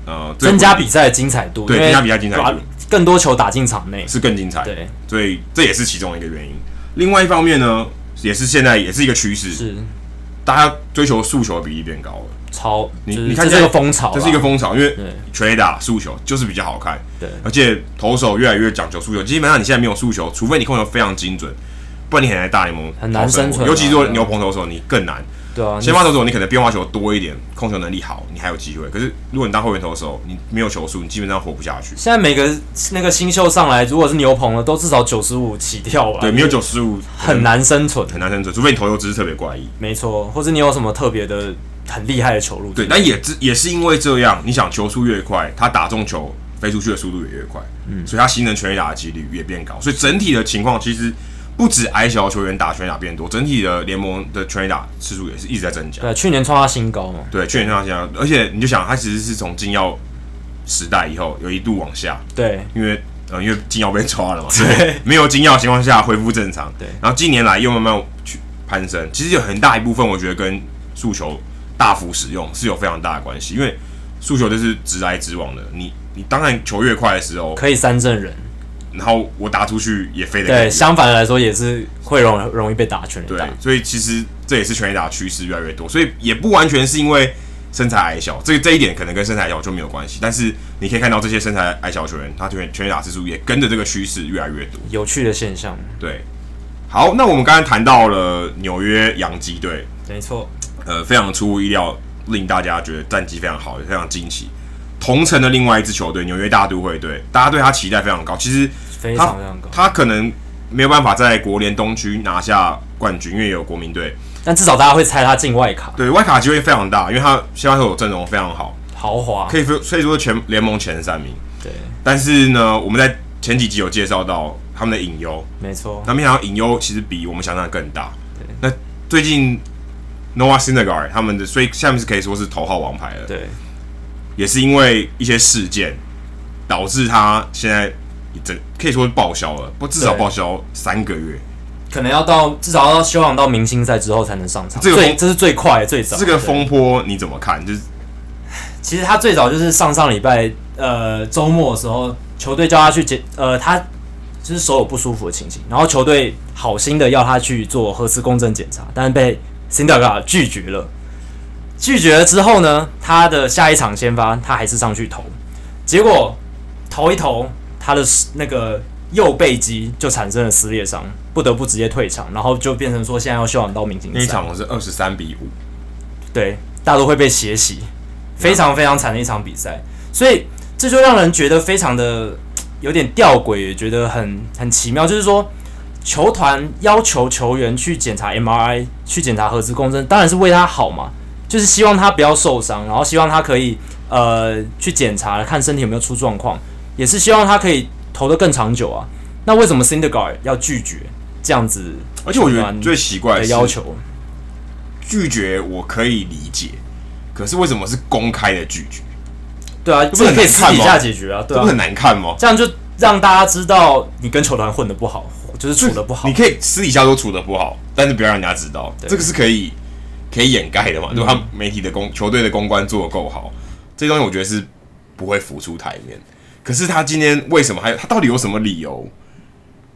Speaker 1: 呃
Speaker 2: 增加比赛的精彩度，
Speaker 1: 对，增加比赛精彩度，
Speaker 2: 更多球打进场内
Speaker 1: 是更精彩。
Speaker 2: 对，
Speaker 1: 所以这也是其中一个原因。另外一方面呢，也是现在也是一个趋势，
Speaker 2: 是。
Speaker 1: 大家追求速球的比例变高了。
Speaker 2: 超，
Speaker 1: 你你看
Speaker 2: 这个风潮，
Speaker 1: 这是一个风潮，因为全垒打速球就是比较好看，
Speaker 2: 对，
Speaker 1: 而且投手越来越讲究速球，基本上你现在没有速球，除非你控球非常精准，不然你很难在大联盟
Speaker 2: 很难生存，
Speaker 1: 尤其是说牛棚投手你更难，
Speaker 2: 对啊，
Speaker 1: 先发投手你可能变化球多一点，控球能力好，你还有机会，可是如果你当后援投手，你没有球速，你基本上活不下去。
Speaker 2: 现在每个那个新秀上来，如果是牛棚的，都至少九十五起跳吧，
Speaker 1: 对，没有九十五
Speaker 2: 很难生存，
Speaker 1: 很难生存，除非你投球姿势特别怪异，
Speaker 2: 没错，或者你有什么特别的。很厉害的球路，
Speaker 1: 对，但也是也是因为这样，你想球速越快，他打中球飞出去的速度也越快，嗯，所以他形成全垒打的几率也变高，所以整体的情况其实不止矮小球员打全垒打变多，整体的联盟的全垒打次数也是一直在增加。
Speaker 2: 对，去年创下新高嘛。
Speaker 1: 对，去年创下新高，而且你就想，他其实是从禁药时代以后有一度往下，
Speaker 2: 对，
Speaker 1: 因为呃，因为禁药被抓了嘛，对，没有金钥情况下恢复正常，
Speaker 2: 对，
Speaker 1: 然后近年来又慢慢去攀升，其实有很大一部分我觉得跟速球。大幅使用是有非常大的关系，因为速球就是直来直往的。你你当然球越快的时候，
Speaker 2: 可以三振人，
Speaker 1: 然后我打出去也飞得
Speaker 2: 对。相反的来说，也是会容容易被打全垒打。
Speaker 1: 对，所以其实这也是全垒打趋势越来越多。所以也不完全是因为身材矮小，这这一点可能跟身材矮小就没有关系。但是你可以看到这些身材矮小球员，他全全垒打次数也跟着这个趋势越来越多。
Speaker 2: 有趣的现象。
Speaker 1: 对，好，那我们刚才谈到了纽约洋基队，
Speaker 2: 没错。
Speaker 1: 呃，非常出乎意料，令大家觉得战绩非常好，也非常惊奇。同城的另外一支球队纽约大都会队，大家对他期待非常高。其实
Speaker 2: 非常非常高，
Speaker 1: 他可能没有办法在国联东区拿下冠军，因为有国民队。
Speaker 2: 但至少大家会猜他进外卡。
Speaker 1: 对，外卡机会非常大，因为他现在有阵容非常好，
Speaker 2: 豪华，
Speaker 1: 可以说可以说全联盟前三名。
Speaker 2: 对。
Speaker 1: 但是呢，我们在前几集有介绍到他们的隐忧，
Speaker 2: 没错。
Speaker 1: 那没想到隐忧其实比我们想象的更大。
Speaker 2: 对。
Speaker 1: 那最近。Noah Syndergaard 他们的，所以下面是可以说是头号王牌了。
Speaker 2: 对，
Speaker 1: 也是因为一些事件导致他现在这可以说是报销了，不至少报销三个月，
Speaker 2: 可能要到至少要休养到明星赛之后才能上场。
Speaker 1: 这个
Speaker 2: 最这是最快最早。
Speaker 1: 这个风波你怎么看？就是
Speaker 2: 其实他最早就是上上礼拜呃周末的时候，球队叫他去检呃他就是手有不舒服的情形，然后球队好心的要他去做核磁共振检查，但是被 Syndergaard 拒绝了。拒绝了之后呢，他的下一场先发他还是上去投，结果投一投，他的那个右背肌就产生了撕裂伤，不得不直接退场，然后就变成说现在要休养到明星赛。
Speaker 1: 那一场是二十三比五，
Speaker 2: 对，大都会被血洗，非常非常惨的一场比赛，所以这就让人觉得非常的有点吊诡，也觉得很很奇妙，就是说。球团要求球员去检查 MRI，去检查核磁共振，当然是为他好嘛，就是希望他不要受伤，然后希望他可以呃去检查看身体有没有出状况，也是希望他可以投得更长久啊。那为什么 Syndergaard 要拒绝这样子？
Speaker 1: 而且我觉得最奇怪的
Speaker 2: 要求，
Speaker 1: 拒绝我可以理解，可是为什么是公开的拒绝？
Speaker 2: 对啊，这个可以私底下解决啊，对啊，
Speaker 1: 这不很难看吗？
Speaker 2: 这样就让大家知道你跟球团混的不好。就是处的不好，
Speaker 1: 你可以私底下都处的不好，但是不要让人家知道，这个是可以可以掩盖的嘛。如果他媒体的公球队的公关做得够好，这东西我觉得是不会浮出台面。可是他今天为什么还有他到底有什么理由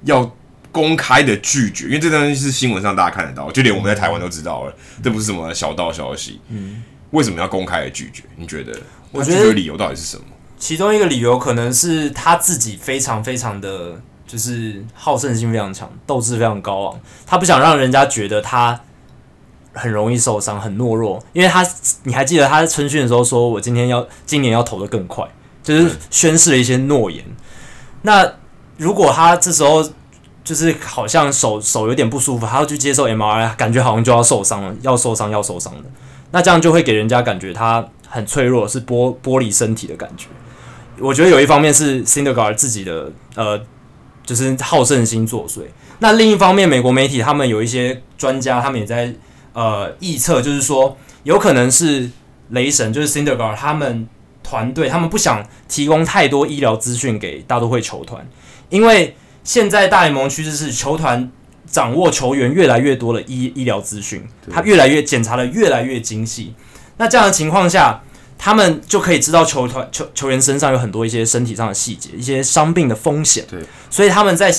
Speaker 1: 要公开的拒绝？因为这东西是新闻上大家看得到，就连我们在台湾都知道了，这不是什么小道消息。嗯，为什么要公开的拒绝？你觉得？我觉得理由到底是什么？
Speaker 2: 其中一个理由可能是他自己非常非常的。就是好胜心非常强，斗志非常高昂。他不想让人家觉得他很容易受伤、很懦弱，因为他你还记得他在春训的时候说：“我今天要今年要投得更快。”就是宣示了一些诺言。那如果他这时候就是好像手手有点不舒服，他要去接受 MRI，感觉好像就要受伤了，要受伤要受伤的。那这样就会给人家感觉他很脆弱，是玻玻璃身体的感觉。我觉得有一方面是 Syndergaard 自己的呃。就是好胜心作祟。那另一方面，美国媒体他们有一些专家，他们也在呃预测，就是说有可能是雷神，就是 Cinder g a r d 他们团队，他们不想提供太多医疗资讯给大都会球团，因为现在大联盟趋势是球团掌握球员越来越多的医医疗资讯，他越来越检查的越来越精细。那这样的情况下，他们就可以知道球团球球员身上有很多一些身体上的细节，一些伤病的风险。
Speaker 1: 对，
Speaker 2: 所以他们在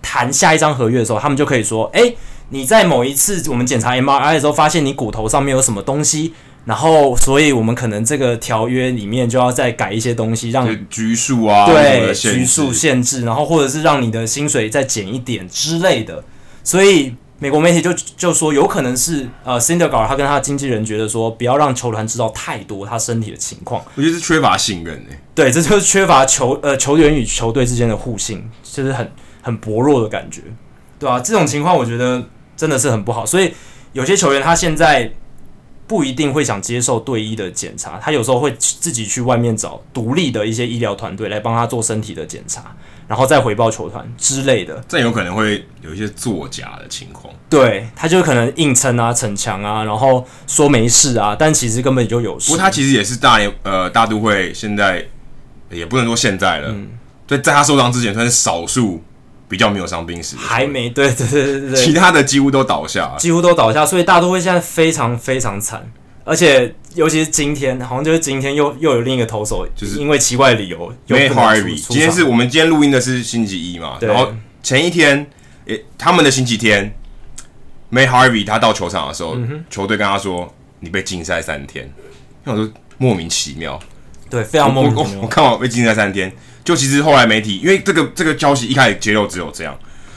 Speaker 2: 谈下一张合约的时候，他们就可以说：“诶，你在某一次我们检查 MRI 的时候，发现你骨头上面有什么东西，然后，所以我们可能这个条约里面就要再改一些东西，让
Speaker 1: 拘束啊，
Speaker 2: 对，拘束限制，然后或者是让你的薪水再减一点之类的。所以。美国媒体就就说，有可能是呃，Syndergaard 他跟他的经纪人觉得说，不要让球团知道太多他身体的情况。
Speaker 1: 我觉得是缺乏信任诶。
Speaker 2: 对，这就是缺乏球呃球员与球队之间的互信，就是很很薄弱的感觉，对啊，这种情况我觉得真的是很不好。所以有些球员他现在不一定会想接受队医的检查，他有时候会自己去外面找独立的一些医疗团队来帮他做身体的检查。然后再回报球团之类的，
Speaker 1: 这有可能会有一些作假的情况。
Speaker 2: 对，他就可能硬撑啊、逞强啊，然后说没事啊，但其实根本就有事。
Speaker 1: 不过他其实也是大连呃大都会现在也不能说现在了，嗯，对，在他受伤之前算是少数比较没有伤病史，
Speaker 2: 还没对对对对对，
Speaker 1: 其他的几乎都倒下，
Speaker 2: 几乎都倒下，所以大都会现在非常非常惨。而且，尤其是今天，好像就是今天又又有另一个投手，就是因为奇怪的理由。
Speaker 1: Matt Harvey，今天是我们今天录音的是星期一嘛？然后前一天，诶，他们的星期天，Matt Harvey 他到球场的时候，嗯、球队跟他说：“你被禁赛三天。”那我说莫名其妙，
Speaker 2: 对，非常莫名其妙。
Speaker 1: 我，我，我看完被禁赛三天，就其实后来媒体因为这个这个消息一开始揭露只有这样，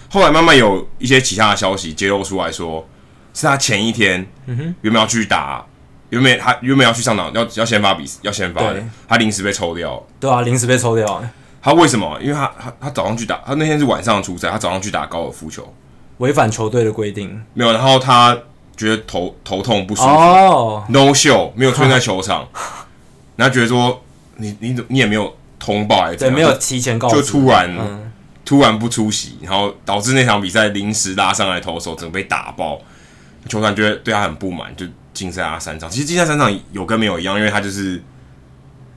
Speaker 1: 后来慢慢有一些其他的消息揭露出来说，是他前一天原本要去打。原本他原本要去上场，要要先发比要先发，他临时被抽掉。
Speaker 2: 对啊，临时被抽掉。
Speaker 1: 他为什么？因为他他他早上去打，他那天是晚上出赛，他早上去打高尔夫球，
Speaker 2: 违反球队的规定。
Speaker 1: 没有，然后他觉得头头痛不舒服，oh.，no show，没有出现在球场。然后觉得说你你怎你也没有通报还是？
Speaker 2: 对，没有提前告诉，
Speaker 1: 就突然、嗯、突然不出席，然后导致那场比赛临时拉上来投手，整个被打爆。球团觉得对他很不满，就禁赛他三场。其实禁赛三场有跟没有一样，因为他就是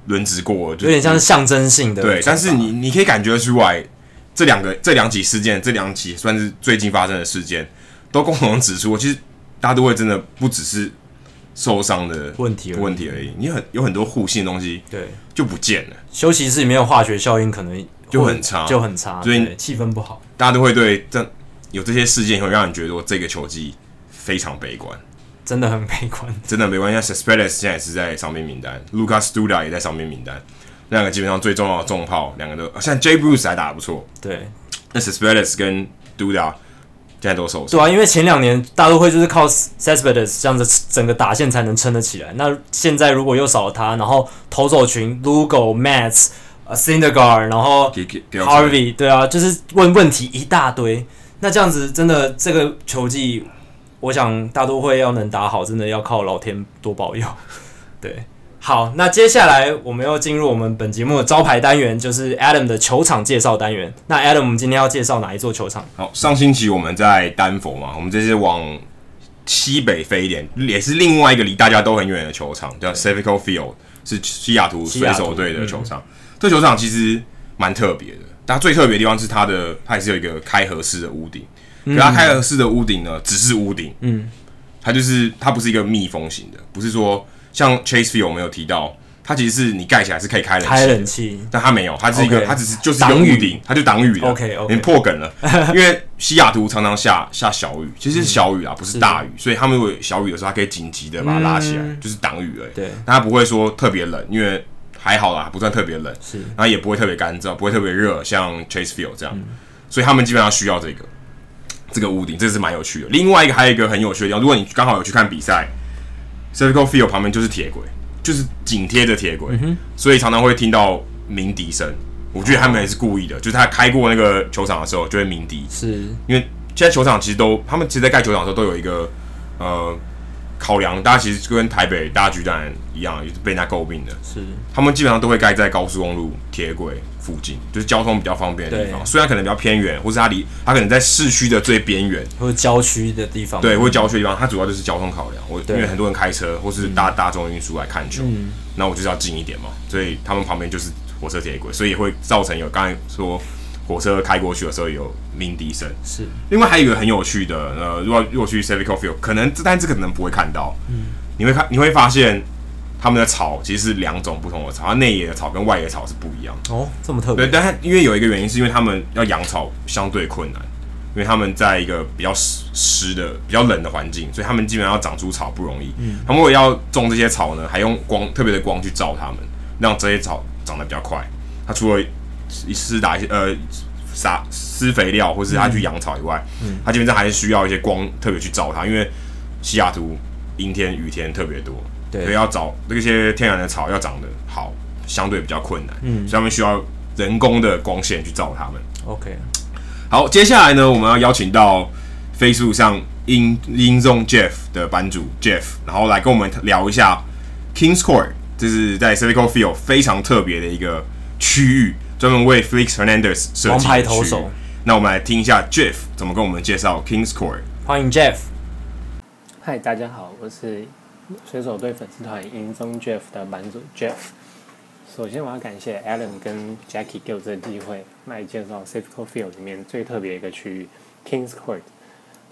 Speaker 1: 轮值过了，就
Speaker 2: 有点像是象征性的。
Speaker 1: 对，但是你你可以感觉出来，这两个这两起事件，这两起算是最近发生的事件，都共同指出，其实大都会真的不只是受伤的问题问题而已，你很有很多互信的东西，对，就不见了。
Speaker 2: 休息室里面有化学效应，可能
Speaker 1: 就很差，
Speaker 2: 就很差，所以气氛不好。
Speaker 1: 大家都会对这有这些事件，会让你觉得这个球季非常悲观，
Speaker 2: 真的很悲观，
Speaker 1: 真的没关系。像 Cespedes 现在也是在伤病名单，Lucas Duda 也在伤病名单，那两个基本上最重要的重炮，两个都像 Jay Bruce 还打得不错，
Speaker 2: 对。
Speaker 1: 那 Cespedes 跟 Duda 现在都受伤，
Speaker 2: 对啊，因为前两年大都会就是靠 Cespedes 这样子整个打线才能撑得起来。那现在如果又少了他，然后投手群 Lugo、Matz、呃 Syndergaard，然后 Harvey，对啊，就是问问题一大堆。那这样子真的这个球技，我想大都会要能打好，真的要靠老天多保佑。对。好，那接下来我们要进入我们本节目的招牌单元，就是 Adam 的球场介绍单元。那 Adam，我们今天要介绍哪一座球场？
Speaker 1: 好，上星期我们在丹佛嘛，我们这是往西北飞一点，也是另外一个离大家都很远的球场，叫 Civico Field，是西雅图水手队的球场。嗯、这球场其实蛮特别的，但最特别的地方是它的，它也是有一个开合式的屋顶。可它开合式的屋顶呢，只是屋顶，嗯，它就是它不是一个密封型的，不是说。像 Chase Field 我们有提到，它其实是你盖起来是可以开冷气，开冷气，但它没有，它是一个它只是就是一个屋顶，它就挡雨的。
Speaker 2: OK OK，
Speaker 1: 连破梗了，因为西雅图常常下下小雨，其实是小雨啊，嗯、不是大雨，所以他们如果有小雨的时候，它可以紧急的把它拉起来，嗯、就是挡雨而已。对，但它不会说特别冷，因为还好啦，不算特别冷，是，然后也不会特别干燥，不会特别热，像 Chase Field 这样，嗯、所以他们基本上需要这个这个屋顶，这个是蛮有趣的。另外一个还有一个很有趣的地方，如果你刚好有去看比赛。Safeco Field 旁边就是铁轨，就是紧贴着铁轨，嗯、所以常常会听到鸣笛声。我觉得他们也是故意的，哦、就是他开过那个球场的时候就会鸣笛，是。因为现在球场其实都，他们其实，在盖球场的时候都有一个呃考量，大家其实跟台北大巨蛋一样，也是被人家诟病的，是。他们基本上都会盖在高速公路铁轨附近，就是交通比较方便的地方，对。虽然可能比较偏远，或是它离它可能在市区的最边缘，
Speaker 2: 或者郊区的地方，
Speaker 1: 对，或者郊区的地方，它主要就是交通考量。我因为很多人开车或是搭大众运输来看球，那、嗯、我就是要近一点嘛，所以他们旁边就是火车铁轨，所以也会造成有刚才说火车开过去的时候有鸣笛声。是，另外还有一个很有趣的，呃，如果如果去 Safeco Field，可能但这个可能不会看到，嗯，你会看你会发现。他们的草其实是两种不同的草，它内野的草跟外野草是不一样
Speaker 2: 哦，这么特别。
Speaker 1: 对，但它因为有一个原因，是因为他们要养草相对困难，因为他们在一个比较湿湿的、比较冷的环境，所以他们基本上要长出草不容易。嗯，他们如果要种这些草呢，还用光特别的光去照它们，让这些草长得比较快。它除了施打一些呃撒施肥料，或是他去养草以外，嗯，他基本上还是需要一些光特别去照它，因为西雅图阴天雨天特别多。对，所以要找那些天然的草要长得好，相对比较困难。嗯，所以他们需要人工的光线去照它们。OK，好，接下来呢，我们要邀请到 Facebook 上 In In Zone Jeff 的版主 Jeff，然后来跟我们聊一下 Kings Court，这是在 Safeco Field 非常特别的一个区域，专门为 Felix Hernandez 设计的王牌投手。那我们来听一下 Jeff 怎么跟我们介绍 Kings Court。
Speaker 2: 欢迎 Jeff。
Speaker 3: 嗨，大家好，我是。水手队粉丝团 In Zone Jeff 的版主 Jeff，首先我要感谢 Alan 跟 Jackie 给我这个机会来介绍 Safeco Field 里面最特别一个区域 Kings Court。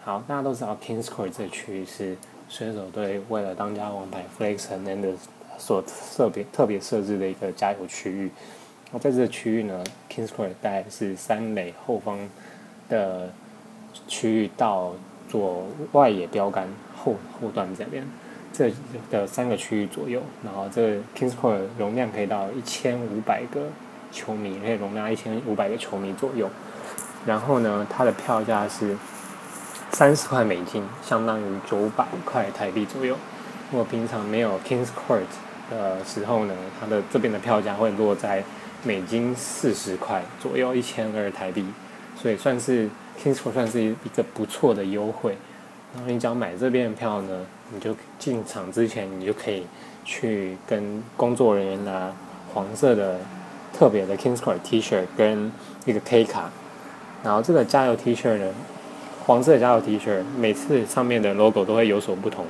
Speaker 3: 好，大家都知道 Kings Court 这个区域是水手队为了当家王牌 Felix Hernandez 所特别特别设置的一个加油区域。那在这个区域呢，Kings Court 大概是三垒后方的区域到左外野标杆后后段这边。这的三个区域左右，然后这 Kings Court 容量可以到一千五百个球迷，可以容纳一千五百个球迷左右。然后呢，它的票价是三十块美金，相当于九百块台币左右。如果平常没有 Kings Court 的时候呢，它的这边的票价会落在美金四十块左右，一千二台币。所以算是 Kings Court 算是一个不错的优惠。然后你只要买这边的票呢，你就进场之前，你就可以去跟工作人员拿黄色的特别的 Kings Court T 恤跟一个 K 卡。然后这个加油 T 恤呢，黄色加油 T 恤，每次上面的 logo 都会有所不同，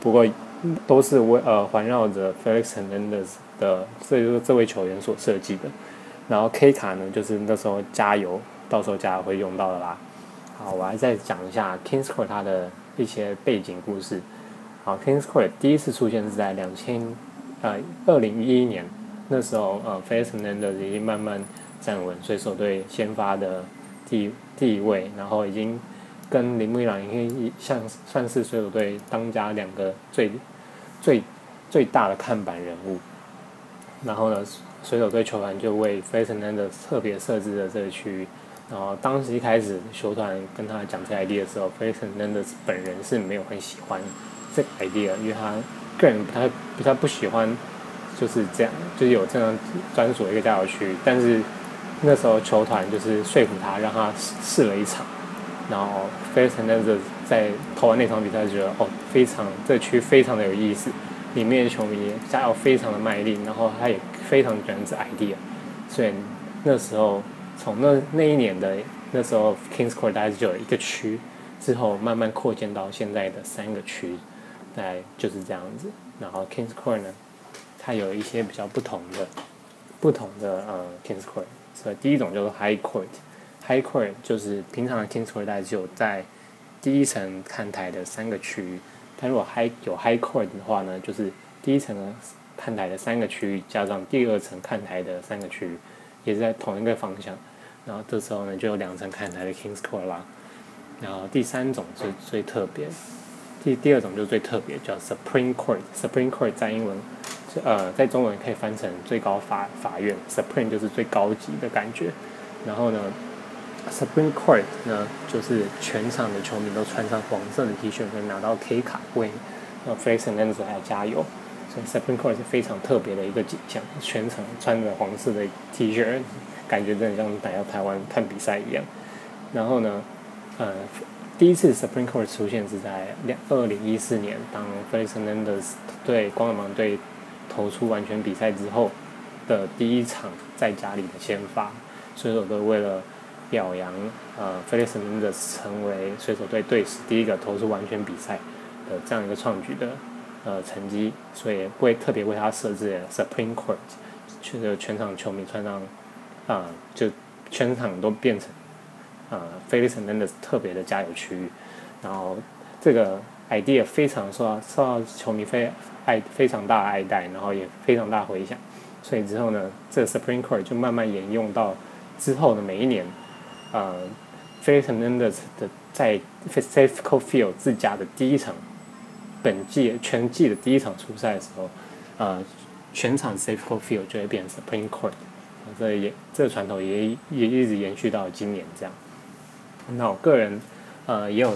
Speaker 3: 不过都是围呃环绕着 Felix Hernandez 的这就是这位球员所设计的。然后 K 卡呢，就是那时候加油，到时候加油会用到的啦。好，我还再讲一下 Kings Court 他的一些背景故事。好，Kings Court 第一次出现是在两千呃二零一一年，那时候呃 Felix Hernandez 已经慢慢站稳水手队先发的地地位，然后已经跟铃木一朗已经像算是水手队当家两个最最最大的看板人物。然后呢，水手队球团就为 f e s n a n d e 特别设置了这个区域。然后当时一开始球团跟他讲这个 idea 的时候 f e s n a n d e 本人是没有很喜欢这个 idea，因为他个人不太不太不喜欢就是这样，就是有这样专属的一个加油区。但是那时候球团就是说服他，让他试了一场。然后 f e s n a n d e 在投完那场比赛，觉得哦，非常这个区非常的有意思，里面的球迷加油非常的卖力，然后他也非常喜欢这 idea，所以那时候。从那那一年的那时候，Kings Court 大概只有一个区，之后慢慢扩建到现在的三个区，大概就是这样子。然后 Kings Court 呢，它有一些比较不同的、不同的呃 Kings Court。所以第一种就是 High Court，High Court 就是平常的 Kings Court 大概只有在第一层看台的三个区域。它如果 High 有 High Court 的话呢，就是第一层看台的三个区域加上第二层看台的三个区域。也是在同一个方向，然后这时候呢，就有两层看台的 Kings Court 啦。然后第三种是最特别，第第二种就是最特别，叫 Supreme Court。Supreme Court 在英文，呃，在中文可以翻成最高法法院。Supreme 就是最高级的感觉。然后呢，Supreme Court 呢，就是全场的球迷都穿上黄色的 T 恤，可以拿到 K 卡为呃 Felix Hernandez 来加油。所以 Supreme Court 是非常特别的一个景象，全场穿着黄色的 T 恤，感觉真的像来到台湾看比赛一样。然后呢，呃，第一次 Supreme Court 出现是在两二零一四年，当 Felix Hernandez 对光芒队投出完全比赛之后的第一场在家里的先发，所以我都为了表扬呃 Felix Hernandez 成为水手队队史第一个投出完全比赛的这样一个创举的。呃，成绩，所以会特别为他设置 Supreme Court，全全场球迷穿上，啊、就全场都变成，呃，Felix Hernandez 特别的加油区域，然后这个 idea 非常受到受到球迷非爱非常大的爱戴，然后也非常大回响，所以之后呢，这个 Supreme Court 就慢慢沿用到之后的每一年，呃，Felix Mendes 的在 Safeco Field 自家的第一场。本季全季的第一场出赛的时候，呃，全场 Safeco Field 就会变成 Supreme Court，这也这个传统也也一直延续到今年这样。那我个人呃也有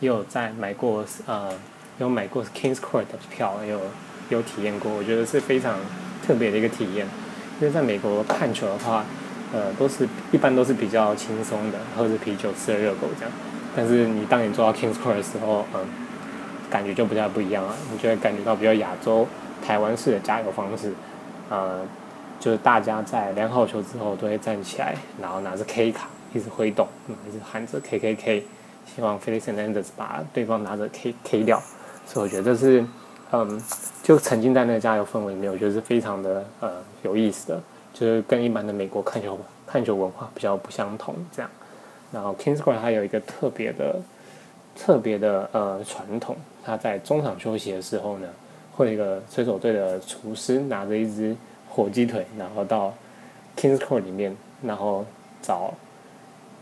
Speaker 3: 也有在买过呃有买过 Kings Court 的票，也有有体验过，我觉得是非常特别的一个体验。因为在美国看球的话，呃，都是一般都是比较轻松的，喝着啤酒吃着热狗这样。但是你当你坐到 Kings Court 的时候，嗯、感觉就不太不一样了，你就会感觉到比较亚洲、台湾式的加油方式，呃，就是大家在量好球之后都会站起来，然后拿着 K 卡一直挥动，一直喊着 K K K，希望 Felix Hernandez 把对方拿着 K K 掉。所以我觉得这是，嗯，就沉浸在那个加油氛围里面，我觉得是非常的呃有意思的，就是跟一般的美国看球看球文化比较不相同这样。然后 Kings Court 还有一个特别的。特别的呃传统，他在中场休息的时候呢，会有一个水手队的厨师拿着一只火鸡腿，然后到 Kingscore 里面，然后找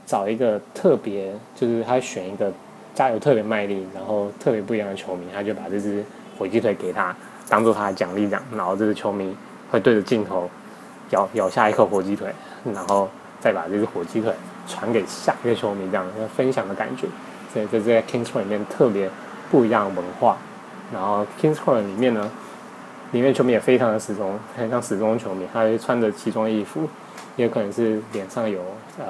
Speaker 3: 找一个特别，就是他选一个加油特别卖力，然后特别不一样的球迷，他就把这只火鸡腿给他，当做他的奖励这样，然后这个球迷会对着镜头咬咬下一口火鸡腿，然后再把这个火鸡腿传给下一个球迷，这样分享的感觉。对，这在 Kings Court 里面特别不一样的文化。然后 Kings Court 里面呢，里面球迷也非常的死忠，很像死忠球迷，他会穿着奇装异服，也可能是脸上有呃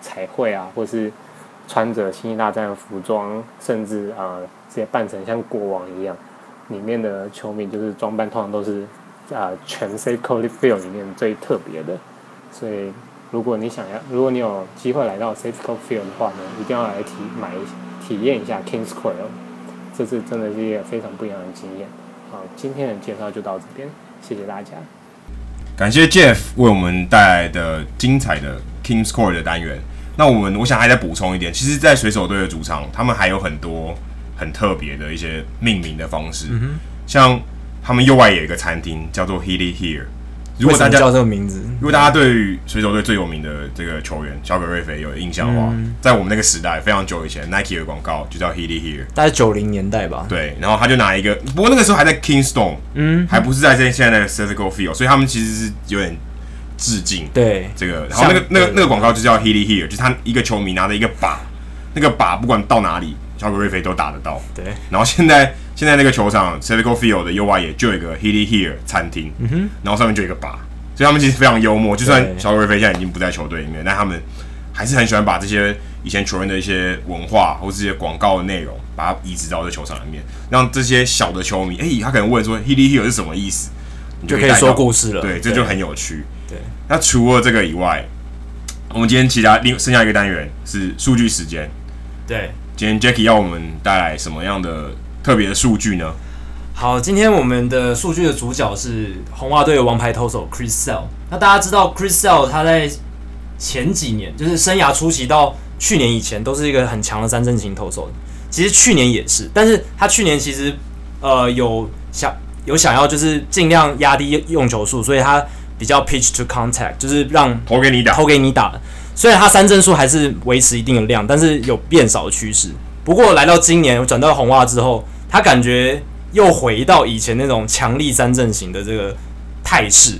Speaker 3: 彩绘啊，或是穿着星际大战的服装，甚至啊、呃、直接扮成像国王一样。里面的球迷就是装扮通常都是、呃、全 Field 里面最特别的，所以如果你想要，如果你有机会来到 Safeco Field 的话呢，一定要来体买体验一下 Kings Quail，这次真的是一个非常不一样的经验。好，今天的介绍就到这边，谢谢大家。
Speaker 1: 感谢 Jeff 为我们带来的精彩的 Kings Quail 的单元。那我们我想还再补充一点，其实，在水手队的主场，他们还有很多很特别的一些命名的方式，嗯、像他们右外有一个餐厅叫做 Healy Here。如果大家
Speaker 2: 叫这个名字，
Speaker 1: 如果大家对于水手队最有名的这个球员小葛瑞菲有印象的话，嗯、在我们那个时代非常久以前，Nike 的广告就叫 Healy Here，
Speaker 2: 大概九零年代吧。
Speaker 1: 对，然后他就拿一个，不过那个时候还在 Kingstone，嗯，还不是在这现在的 Citigo Field，所以他们其实是有点致敬
Speaker 2: 对
Speaker 1: 这个。然后那个那个那个广告就叫 Healy Here，就是他一个球迷拿着一个靶，那个靶不管到哪里，小葛瑞菲都打得到。
Speaker 2: 对，
Speaker 1: 然后现在。现在那个球场，Civic Field 的右外野就有一个 Healy Here 餐厅，嗯哼，然后上面就有一个靶，所以他们其实非常幽默。就算小葛瑞菲现在已经不在球队里面，但他们还是很喜欢把这些以前球员的一些文化或这些广告的内容，把它移植到这球场里面，让这些小的球迷，哎、欸，他可能问说 Healy Here 是什么意思，你就可以
Speaker 2: 就可以说故事了。
Speaker 1: 对，这就很有趣。
Speaker 2: 对，
Speaker 1: 那除了这个以外，我们今天其他另剩下一个单元是数据时间。
Speaker 2: 对，
Speaker 1: 今天 Jackie 要我们带来什么样的特别的数据呢？
Speaker 2: 好，今天我们的数据的主角是红袜队的王牌投手 Chris Sale。那大家知道 Chris Sale 他在前几年，就是生涯初期到去年以前，都是一个很强的三振型投手。其实去年也是，但是他去年其实呃有想有想要就是尽量压低用球数，所以他比较 pitch to contact，就是让
Speaker 1: 投给你打，
Speaker 2: 投给你打。虽然他三振数还是维持一定的量，但是有变少的趋势。不过来到今年转到红袜之后，他感觉。又回到以前那种强力三阵型的这个态势，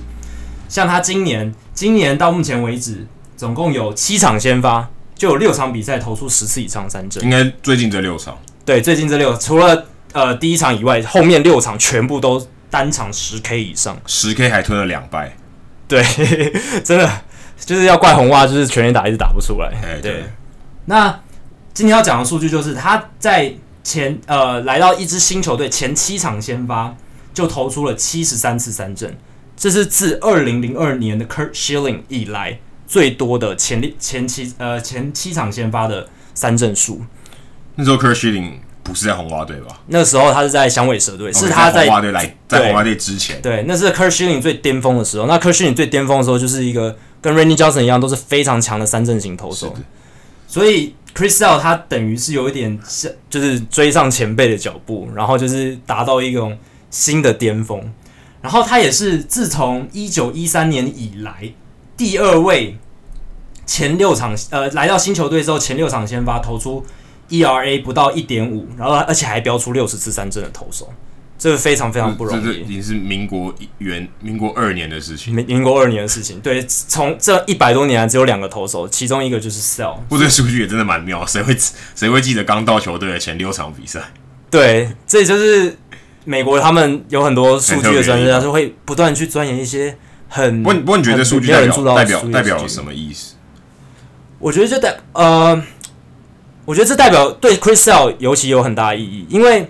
Speaker 2: 像他今年，今年到目前为止，总共有七场先发，就有六场比赛投出十次以上三振。
Speaker 1: 应该最近这六场，
Speaker 2: 对，最近这六，除了呃第一场以外，后面六场全部都单场十 K 以上，
Speaker 1: 十 K 还吞了两败。
Speaker 2: 对，真的就是要怪红袜，就是全垒打一直打不出
Speaker 1: 来。
Speaker 2: 对，那今天要讲的数据就是他在。前呃，来到一支新球队前七场先发就投出了七十三次三振，这是自二零零二年的 Kurt Schilling 以来最多的前列前七呃前七场先发的三振数。
Speaker 1: 那时候 Kurt Schilling 不是在红袜队吧？
Speaker 2: 那时候他是在响尾蛇队，okay, 是他在
Speaker 1: 红袜队来在红袜队之前。
Speaker 2: 对，那是 Kurt Schilling 最巅峰的时候。那 Kurt Schilling 最巅峰的时候，就是一个跟 Randy Johnson 一样，都是非常强的三振型投手，所以。Chris Sale 他等于是有一点像，就是追上前辈的脚步，然后就是达到一种新的巅峰。然后他也是自从一九一三年以来第二位前六场呃来到新球队之后前六场先发投出 ERA 不到一点五，然后而且还飙出六十次三振的投手。这个非常非常不容易，这
Speaker 1: 已经是民国元民国二年的事情。
Speaker 2: 民民国二年的事情，对，从这一百多年来只有两个投手，其中一个就是 Sell。
Speaker 1: 不过这数据也真的蛮妙，谁会谁会记得刚到球队的前六场比赛？
Speaker 2: 对，这就是美国他们有很多数据的专家，就会不断去钻研一些很。
Speaker 1: 不不过你觉得这数据代表代表代表什么意思？
Speaker 2: 我觉得就代呃，我觉得这代表对 Chris Sell 尤其有很大意义，因为。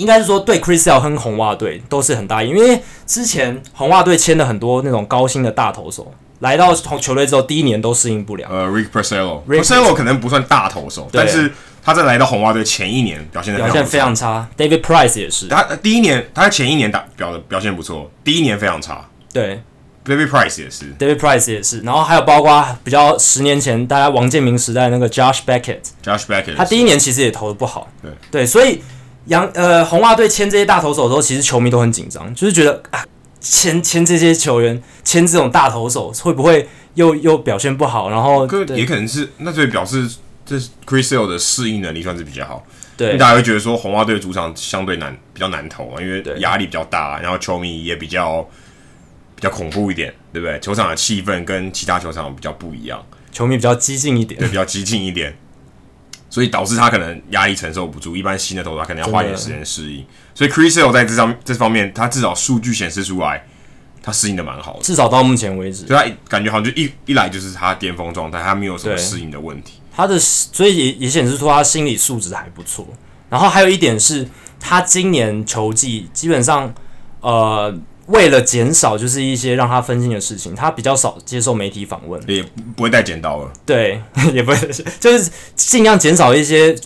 Speaker 2: 应该是说，对 Chris Sale 和红袜队都是很大意，因为之前红袜队签了很多那种高薪的大投手，来到球队之后，第一年都适应不了。
Speaker 1: 呃，Rick Porcello，Porcello 可能不算大投手，但是他在来到红袜队前一年表现的表现
Speaker 2: 非常差。David Price 也是，
Speaker 1: 他第一年他在前一年打表的表现不错，第一年非常差。
Speaker 2: 对
Speaker 1: ，David Price 也是
Speaker 2: ，David Price 也是，然后还有包括比较十年前大家王建民时代那个 Josh Beckett，Josh
Speaker 1: Beckett，
Speaker 2: 他第一年其实也投的不好。
Speaker 1: 对
Speaker 2: 对，所以。杨呃，红袜队签这些大投手的时候，其实球迷都很紧张，就是觉得啊，签签这些球员，签这种大投手，会不会又又表现不好？然后
Speaker 1: 也可能是那就表示这 Chris Sale 的适应能力算是比较好。
Speaker 2: 对，
Speaker 1: 大家会觉得说红袜队主场相对难，比较难投啊，因为压力比较大，然后球迷也比较比较恐怖一点，对不对？球场的气氛跟其他球场比较不一样，
Speaker 2: 球迷比较激进一点，
Speaker 1: 对，比较激进一点。所以导致他可能压力承受不住，一般新的投手他可能要花一点时间适应。所以 Chris Sale 在这上这方面，他至少数据显示出来，他适应的蛮好的。
Speaker 2: 至少到目前为止，
Speaker 1: 所以他感觉好像就一一来就是他巅峰状态，他没有什么适应的问题。
Speaker 2: 他的所以也也显示出他心理素质还不错。然后还有一点是，他今年球季基本上呃为了减少就是一些让他分心的事情，他比较少接受媒体访问，
Speaker 1: 也不会带剪刀了。
Speaker 2: 对，也不会，就是尽量减少一些，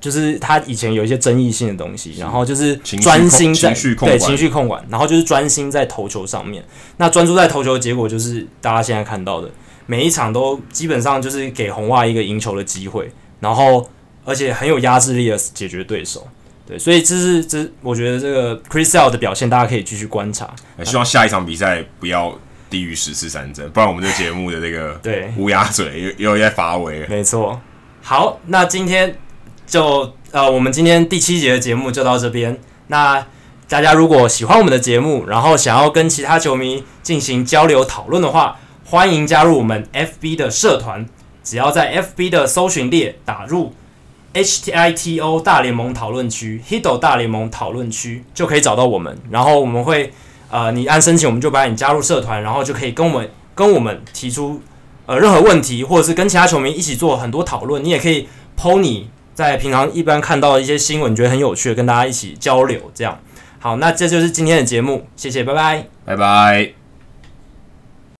Speaker 2: 就是他以前有一些争议性的东西，然后就是专心在
Speaker 1: 情
Speaker 2: 对情绪控管，然后就是专心在投球上面。那专注在投球的结果就是大家现在看到的，每一场都基本上就是给红袜一个赢球的机会，然后而且很有压制力的解决对手。对，所以这是这是我觉得这个 Chris Sale 的表现，大家可以继续观察。
Speaker 1: 希望下一场比赛不要低于十次三振，不然我们这节目的这个 对乌鸦嘴又又在发威。
Speaker 2: 没错。好，那今天就呃，我们今天第七节的节目就到这边。那大家如果喜欢我们的节目，然后想要跟其他球迷进行交流讨论的话，欢迎加入我们 FB 的社团，只要在 FB 的搜寻列打入。H T I T O 大联盟讨论区，Hito 大联盟讨论区就可以找到我们。然后我们会，呃，你按申请，我们就把你加入社团，然后就可以跟我们跟我们提出呃任何问题，或者是跟其他球迷一起做很多讨论。你也可以 PO 你在平常一般看到的一些新闻，觉得很有趣的，跟大家一起交流。这样好，那这就是今天的节目，谢谢，拜拜，
Speaker 1: 拜拜。